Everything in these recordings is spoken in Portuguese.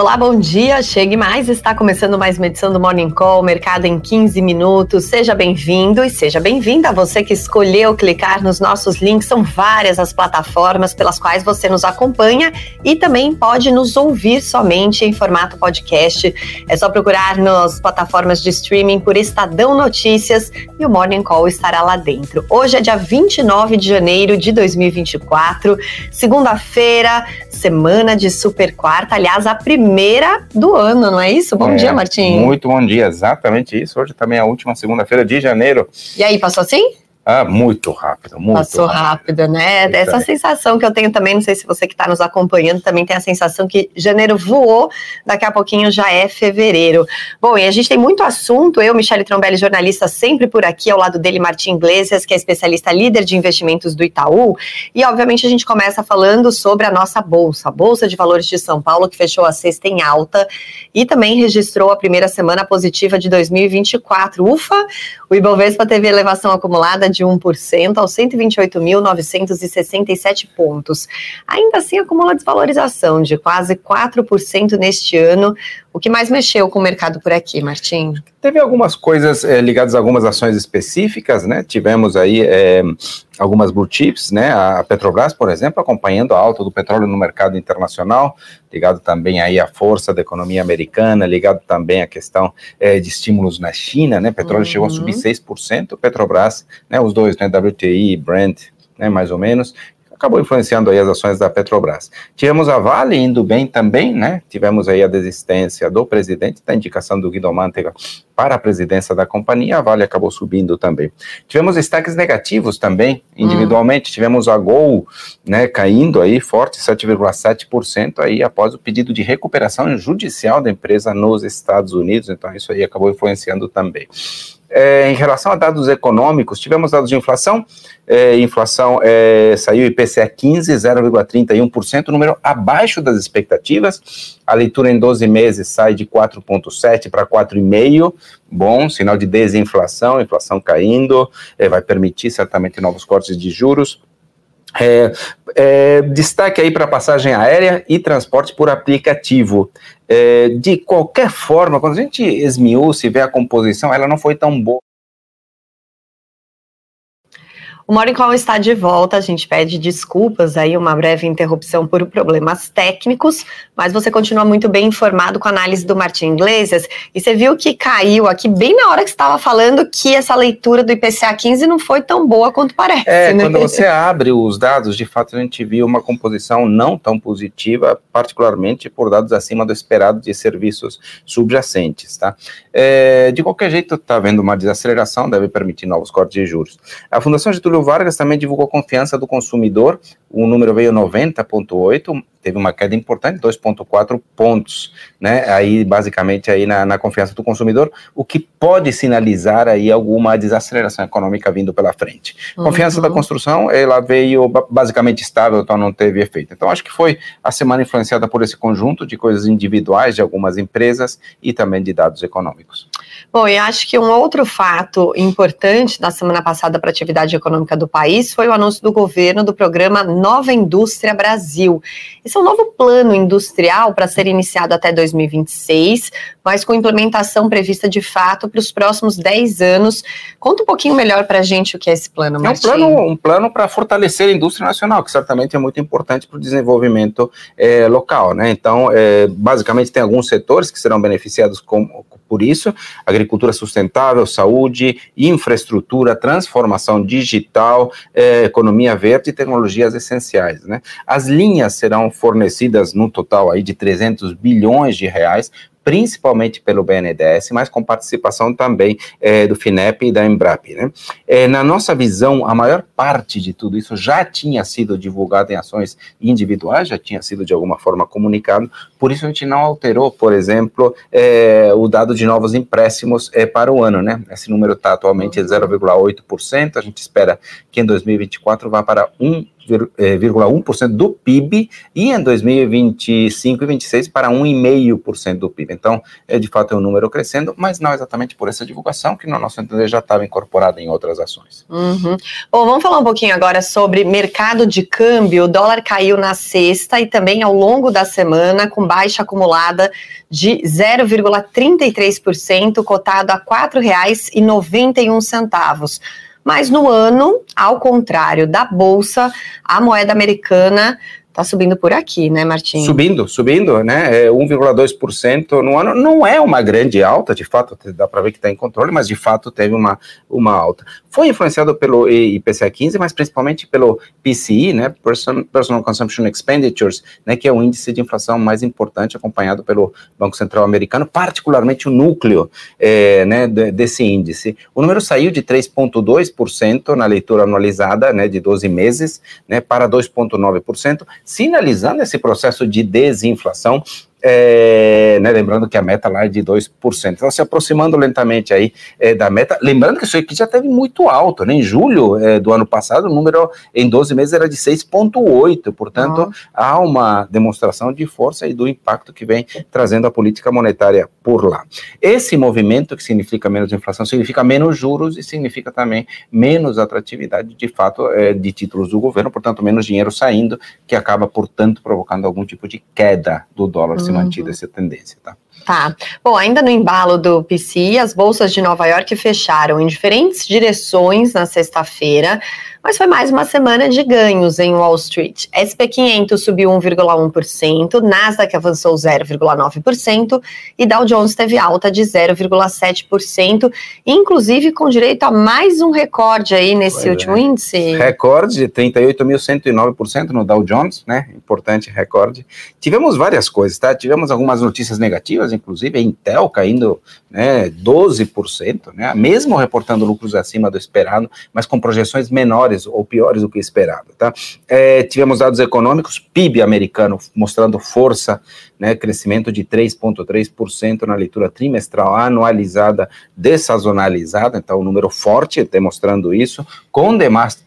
Olá, bom dia. Chegue mais. Está começando mais uma edição do Morning Call, Mercado em 15 minutos. Seja bem-vindo e seja bem-vinda você que escolheu clicar nos nossos links. São várias as plataformas pelas quais você nos acompanha e também pode nos ouvir somente em formato podcast. É só procurar nas plataformas de streaming por Estadão Notícias e o Morning Call estará lá dentro. Hoje é dia 29 de janeiro de 2024, segunda-feira, semana de super quarta. Aliás, a primeira primeira do ano, não é isso? Bom é, dia, Martim. Muito bom dia, exatamente isso. Hoje também é a última segunda-feira de janeiro. E aí, passou assim? Ah, muito rápido, muito Passou rápido, rápido né? Isso Essa aí. sensação que eu tenho também, não sei se você que está nos acompanhando também tem a sensação que janeiro voou, daqui a pouquinho já é fevereiro. Bom, e a gente tem muito assunto, eu, Michele Trombelli, jornalista, sempre por aqui, ao lado dele, Martim Iglesias, que é especialista líder de investimentos do Itaú, e obviamente a gente começa falando sobre a nossa bolsa, a Bolsa de Valores de São Paulo, que fechou a sexta em alta e também registrou a primeira semana positiva de 2024. Ufa, o Ibovespa teve elevação acumulada de 1% aos 128.967 pontos. Ainda assim, acumula desvalorização de quase 4% neste ano. O que mais mexeu com o mercado por aqui, Martim? Teve algumas coisas é, ligadas a algumas ações específicas, né? Tivemos aí é, algumas blue chips, né? A Petrobras, por exemplo, acompanhando a alta do petróleo no mercado internacional, ligado também aí à força da economia americana, ligado também à questão é, de estímulos na China, né? Petróleo uhum. chegou a subir 6%, Petrobras, né? Os dois, né? WTI, Brent, né? Mais ou menos acabou influenciando aí as ações da Petrobras. Tivemos a Vale indo bem também, né? Tivemos aí a desistência do presidente, da indicação do Guido Mantega para a presidência da companhia, a Vale acabou subindo também. Tivemos destaques negativos também, individualmente, hum. tivemos a Gol, né, caindo aí forte, 7,7% aí após o pedido de recuperação judicial da empresa nos Estados Unidos, então isso aí acabou influenciando também. É, em relação a dados econômicos, tivemos dados de inflação, é, inflação é, saiu IPCA 15, 0,31%, número abaixo das expectativas, a leitura em 12 meses sai de 4,7 para 4,5, bom, sinal de desinflação, inflação caindo, é, vai permitir certamente novos cortes de juros, é, é, destaque aí para passagem aérea e transporte por aplicativo. É, de qualquer forma, quando a gente esmiuça e vê a composição, ela não foi tão boa. O Morning Call está de volta. A gente pede desculpas aí, uma breve interrupção por problemas técnicos, mas você continua muito bem informado com a análise do Martin Iglesias. E você viu que caiu aqui bem na hora que estava falando que essa leitura do IPCA 15 não foi tão boa quanto parece. É, né? quando você abre os dados, de fato a gente viu uma composição não tão positiva, particularmente por dados acima do esperado de serviços subjacentes, tá? É, de qualquer jeito, está havendo uma desaceleração, deve permitir novos cortes de juros. A Fundação Getúlio Vargas também divulgou confiança do consumidor, o número veio 90,8, teve uma queda importante, 2,4 pontos, né? Aí, basicamente, aí na, na, confiança do consumidor, o que pode sinalizar aí alguma desaceleração econômica vindo pela frente. Uhum. Confiança da construção, ela veio basicamente estável, então não teve efeito. Então, acho que foi a semana influenciada por esse conjunto de coisas individuais de algumas empresas e também de dados econômicos. Bom, e acho que um outro fato importante na semana passada para a atividade econômica do país foi o anúncio do governo do programa Nova Indústria Brasil. Esse é um novo plano industrial para ser iniciado até 2026, mas com implementação prevista de fato para os próximos 10 anos. Conta um pouquinho melhor para a gente o que é esse plano, Martim. É um plano, um plano para fortalecer a indústria nacional, que certamente é muito importante para o desenvolvimento é, local. Né? Então, é, basicamente, tem alguns setores que serão beneficiados com, por isso, agricultura sustentável, saúde, infraestrutura, transformação digital, eh, economia verde e tecnologias essenciais. Né? As linhas serão fornecidas no total aí de 300 bilhões de reais principalmente pelo BNDES, mas com participação também é, do FINEP e da Embrap. Né? É, na nossa visão, a maior parte de tudo isso já tinha sido divulgado em ações individuais, já tinha sido de alguma forma comunicado, por isso a gente não alterou, por exemplo, é, o dado de novos empréstimos é, para o ano. Né? Esse número está atualmente em 0,8%, a gente espera que em 2024 vá para 1 0,1% do PIB e em 2025 e 2026 para 1,5% do PIB. Então, é de fato é um número crescendo, mas não exatamente por essa divulgação, que no nosso entender já estava incorporada em outras ações. Uhum. Bom, vamos falar um pouquinho agora sobre mercado de câmbio. O dólar caiu na sexta e também ao longo da semana, com baixa acumulada de 0,33%, cotado a R$ 4,91. Mas no ano, ao contrário da bolsa, a moeda americana Tá subindo por aqui, né, Martim? Subindo, subindo, né? É 1,2% no ano. Não é uma grande alta, de fato, dá para ver que está em controle, mas de fato teve uma, uma alta. Foi influenciado pelo IPCA 15, mas principalmente pelo PCI, né? Person, Personal Consumption Expenditures, né? Que é o índice de inflação mais importante, acompanhado pelo Banco Central Americano, particularmente o núcleo é, né, desse índice. O número saiu de 3,2% na leitura anualizada, né? De 12 meses, né? Para 2,9% sinalizando esse processo de desinflação é, né, lembrando que a meta lá é de 2%. Então, se aproximando lentamente aí é, da meta, lembrando que isso aqui já teve muito alto, né? Em julho é, do ano passado, o número em 12 meses era de 6,8%, portanto, uhum. há uma demonstração de força e do impacto que vem trazendo a política monetária por lá. Esse movimento, que significa menos inflação, significa menos juros e significa também menos atratividade, de fato, é, de títulos do governo, portanto, menos dinheiro saindo, que acaba, portanto, provocando algum tipo de queda do dólar. Uhum se mantida essa tendência, tá? Tá. Bom, ainda no embalo do PCI, as bolsas de Nova York fecharam em diferentes direções na sexta-feira, mas foi mais uma semana de ganhos em Wall Street. SP500 subiu 1,1%, Nasdaq avançou 0,9% e Dow Jones teve alta de 0,7%, inclusive com direito a mais um recorde aí nesse pois último é. índice. Recorde de 38.109% no Dow Jones, né? Importante recorde. Tivemos várias coisas, tá? Tivemos algumas notícias negativas, inclusive a Intel caindo né, 12%, né? Mesmo reportando lucros acima do esperado, mas com projeções menores ou piores do que esperado. Tá? É, tivemos dados econômicos, PIB americano mostrando força, né, crescimento de 3,3% na leitura trimestral anualizada dessazonalizada, então um número forte, demonstrando isso, com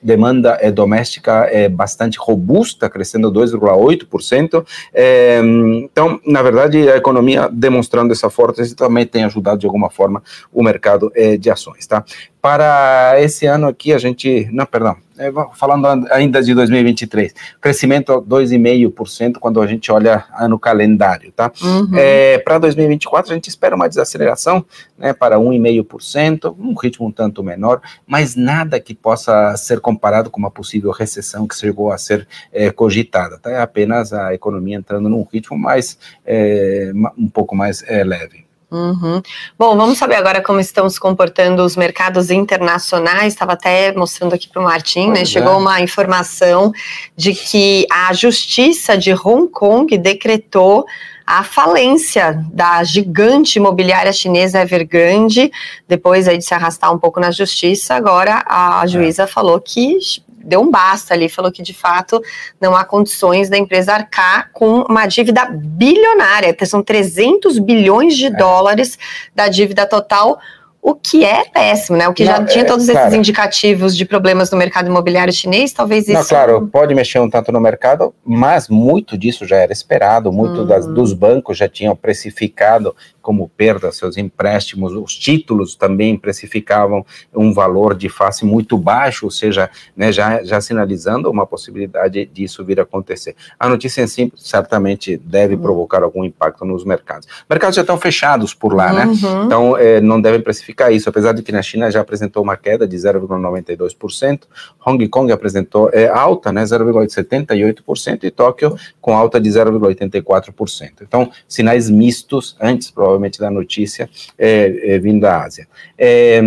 demanda é, doméstica é, bastante robusta, crescendo 2,8%. É, então, na verdade, a economia demonstrando essa força também tem ajudado de alguma forma o mercado é, de ações. Tá? Para esse ano aqui, a gente. Não, perdão, é, falando ainda de 2023, crescimento 2,5% quando a gente olha no calendário, tá? Uhum. É, para 2024, a gente espera uma desaceleração né, para 1,5%, um ritmo um tanto menor, mas nada que possa ser comparado com uma possível recessão que chegou a ser é, cogitada, tá? É apenas a economia entrando num ritmo mais, é, um pouco mais é, leve. Uhum. Bom, vamos saber agora como estão se comportando os mercados internacionais. Estava até mostrando aqui para o Martim, né? Chegou é. uma informação de que a Justiça de Hong Kong decretou a falência da gigante imobiliária chinesa Evergrande, depois aí de se arrastar um pouco na justiça, agora a juíza é. falou que deu um basta ali, falou que de fato não há condições da empresa arcar com uma dívida bilionária, são 300 bilhões de é. dólares da dívida total o que é péssimo, né? O que não, já tinha é, todos esses indicativos de problemas no mercado imobiliário chinês, talvez isso. Não, claro, pode mexer um tanto no mercado, mas muito disso já era esperado, muito das, hum. dos bancos já tinham precificado como perda seus empréstimos, os títulos também precificavam um valor de face muito baixo, ou seja, né, já, já sinalizando uma possibilidade disso vir a acontecer. A notícia em si certamente deve uhum. provocar algum impacto nos mercados. Mercados já estão fechados por lá, né? uhum. né? Então é, não devem precificar isso, apesar de que na China já apresentou uma queda de 0,92%, Hong Kong apresentou é, alta, né, 0,78%, e Tóquio com alta de 0,84%. Então, sinais mistos antes, provavelmente da notícia é, é, vindo da Ásia. É,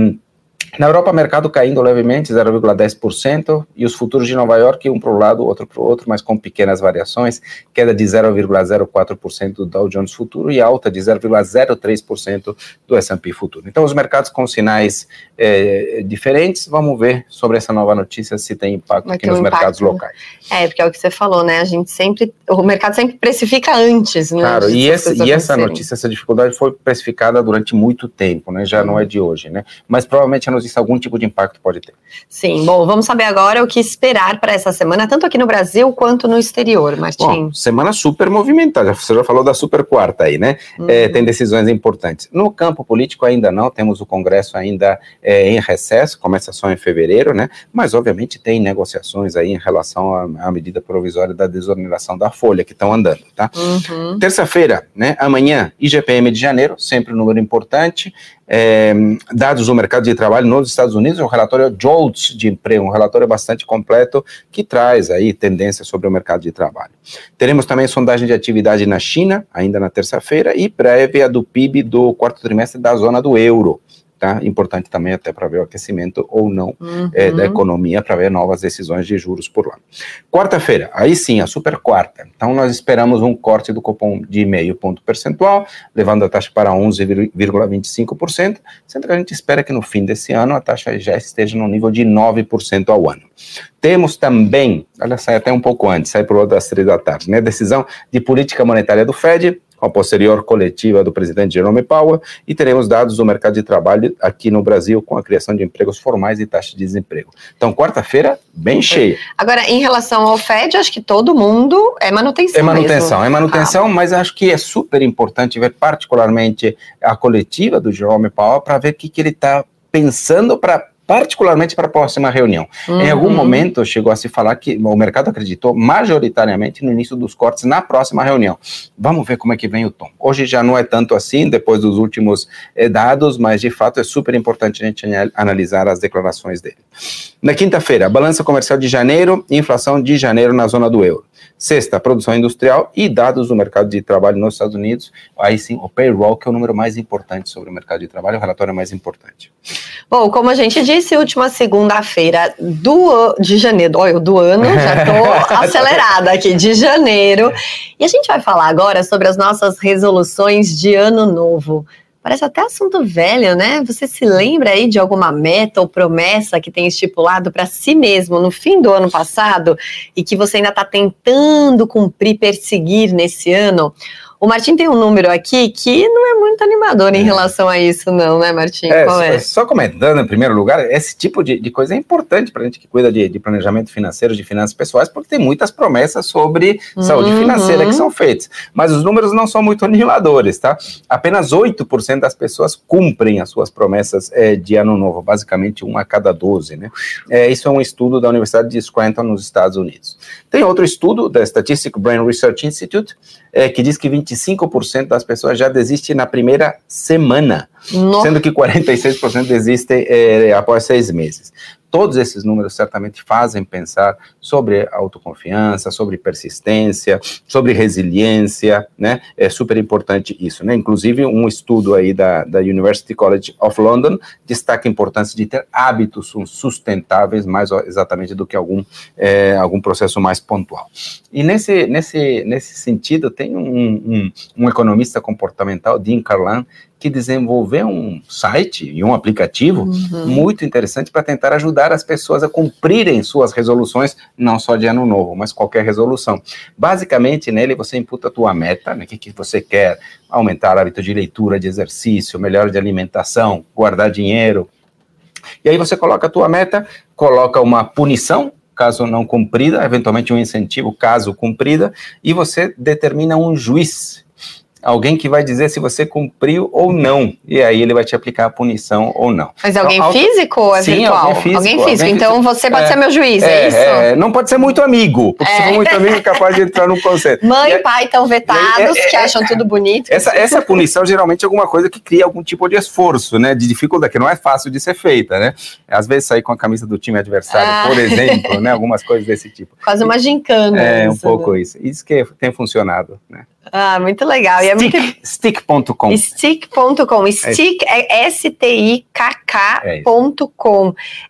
Na Europa, mercado caindo levemente, 0,10%, e os futuros de Nova York, um para o lado, outro para o outro, mas com pequenas variações, queda de 0,04% do Dow Jones Futuro e alta de 0,03% do S&P Futuro. Então, os mercados com sinais é, diferentes, vamos ver sobre essa nova notícia se tem impacto aqui nos um mercados impacto, locais. É, porque é o que você falou, né? A gente sempre, o mercado sempre precifica antes, né? Claro, e, esse, e essa notícia, essa dificuldade foi precificada durante muito tempo, né? Já hum. não é de hoje, né? Mas provavelmente a notícia se algum tipo de impacto pode ter. Sim, bom, vamos saber agora o que esperar para essa semana, tanto aqui no Brasil quanto no exterior, Martim. Bom, semana super movimentada, você já falou da super quarta aí, né? Uhum. É, tem decisões importantes. No campo político ainda não, temos o Congresso ainda é, em recesso, começa só em fevereiro, né? Mas obviamente tem negociações aí em relação à, à medida provisória da desoneração da folha que estão andando, tá? Uhum. Terça-feira, né? Amanhã, IGPM de janeiro, sempre um número importante é, dados do mercado de trabalho nos Estados Unidos, o relatório JOLTS de emprego, um relatório bastante completo que traz aí tendências sobre o mercado de trabalho. Teremos também sondagem de atividade na China, ainda na terça-feira, e prévia do PIB do quarto trimestre da zona do euro tá? Importante também até para ver o aquecimento ou não uhum. é, da economia, para ver novas decisões de juros por lá. Quarta-feira, aí sim, a super quarta. Então, nós esperamos um corte do cupom de meio ponto percentual, levando a taxa para 11,25%, sendo que a gente espera que no fim desse ano a taxa já esteja no nível de 9% ao ano. Temos também, olha, sai até um pouco antes, sai por outras três da tarde, né? Decisão de política monetária do Fed, com a posterior coletiva do presidente Jerome Powell, e teremos dados do mercado de trabalho aqui no Brasil com a criação de empregos formais e taxa de desemprego. Então, quarta-feira, bem cheia. Agora, em relação ao Fed, acho que todo mundo é manutenção. É manutenção, mesmo. é manutenção, ah. mas acho que é super importante ver particularmente a coletiva do Jerome Powell para ver o que, que ele está pensando para particularmente para a próxima reunião. Uhum. Em algum momento chegou a se falar que o mercado acreditou majoritariamente no início dos cortes na próxima reunião. Vamos ver como é que vem o tom. Hoje já não é tanto assim, depois dos últimos eh, dados, mas de fato é super importante a gente analisar as declarações dele. Na quinta-feira, balança comercial de janeiro, inflação de janeiro na zona do euro. Sexta, produção industrial e dados do mercado de trabalho nos Estados Unidos. Aí sim, o payroll, que é o número mais importante sobre o mercado de trabalho, o relatório mais importante. Bom, como a gente disse, última segunda-feira do, de janeiro, olha, do ano, já estou acelerada aqui, de janeiro. E a gente vai falar agora sobre as nossas resoluções de ano novo. Parece até assunto velho, né? Você se lembra aí de alguma meta ou promessa que tem estipulado para si mesmo no fim do ano passado e que você ainda está tentando cumprir, perseguir nesse ano? O Martim tem um número aqui que não é muito animador em é. relação a isso, não, né, Martim? É, Qual é? Só comentando, em primeiro lugar, esse tipo de, de coisa é importante para a gente que cuida de, de, planejamento financeiro, de finanças pessoais, porque tem muitas promessas sobre uhum. saúde financeira que são feitas. Mas os números não são muito animadores, tá? Apenas 8% das pessoas cumprem as suas promessas é, de ano novo, basicamente um a cada 12, né? É, isso é um estudo da Universidade de Scranton, nos Estados Unidos. Tem outro estudo da Statistic Brain Research Institute, é, que diz que 25% das pessoas já desistem na primeira semana, Nossa. sendo que 46% desistem é, após seis meses. Todos esses números certamente fazem pensar sobre autoconfiança, sobre persistência, sobre resiliência, né? É super importante isso, né? Inclusive, um estudo aí da, da University College of London destaca a importância de ter hábitos sustentáveis, mais exatamente do que algum, é, algum processo mais pontual. E nesse, nesse, nesse sentido, tem um, um, um economista comportamental, Dean Carlan, que desenvolveu um site e um aplicativo uhum. muito interessante para tentar ajudar as pessoas a cumprirem suas resoluções, não só de ano novo, mas qualquer resolução. Basicamente, nele você imputa a tua meta, né, o que, que você quer, aumentar o hábito de leitura, de exercício, melhora de alimentação, guardar dinheiro. E aí você coloca a tua meta, coloca uma punição, caso não cumprida, eventualmente um incentivo, caso cumprida, e você determina um juiz alguém que vai dizer se você cumpriu ou não. E aí ele vai te aplicar a punição ou não. Mas é alguém então, físico ou é sim, virtual? Alguém físico. Alguém físico. Alguém então físico. você pode é, ser meu juiz, é, é isso? É, não pode ser muito amigo, porque se for muito amigo é capaz de entrar no conceito. Mãe e pai estão vetados, que acham tudo bonito. Essa, essa punição geralmente é alguma coisa que cria algum tipo de esforço, né? De dificuldade, que não é fácil de ser feita, né? Às vezes sair com a camisa do time adversário, ah. por exemplo, né? Algumas coisas desse tipo. Quase uma gincana. É, um pouco né? isso. Isso que tem funcionado, né? Ah, muito legal. E é. Stick.com. Stick.com. Stick é, é S-T-I-K-K.com. É,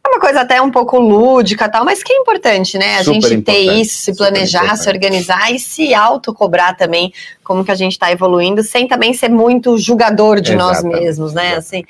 é uma coisa até um pouco lúdica tal, mas que é importante, né? A Super gente ter isso, se planejar, se organizar e se autocobrar também como que a gente está evoluindo, sem também ser muito julgador de Exatamente. nós mesmos, né? Assim,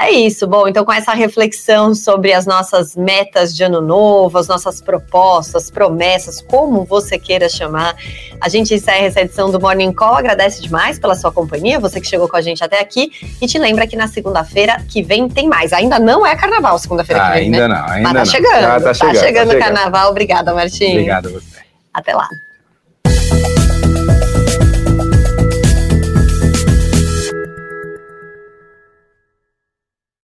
é isso. Bom, então com essa reflexão sobre as nossas metas de ano novo, as nossas propostas, promessas, como você queira chamar, a gente encerra essa edição do Morning Call. Agradece demais pela sua companhia, você que chegou com a gente até aqui. E te lembra que na segunda-feira que vem tem mais. Ainda não é carnaval, segunda-feira ah, que vem. Ainda né? não, ainda Mas tá não. chegando, tá, tá chegando, tá chegando o carnaval. Obrigada, Martim. Obrigado a você. Até lá.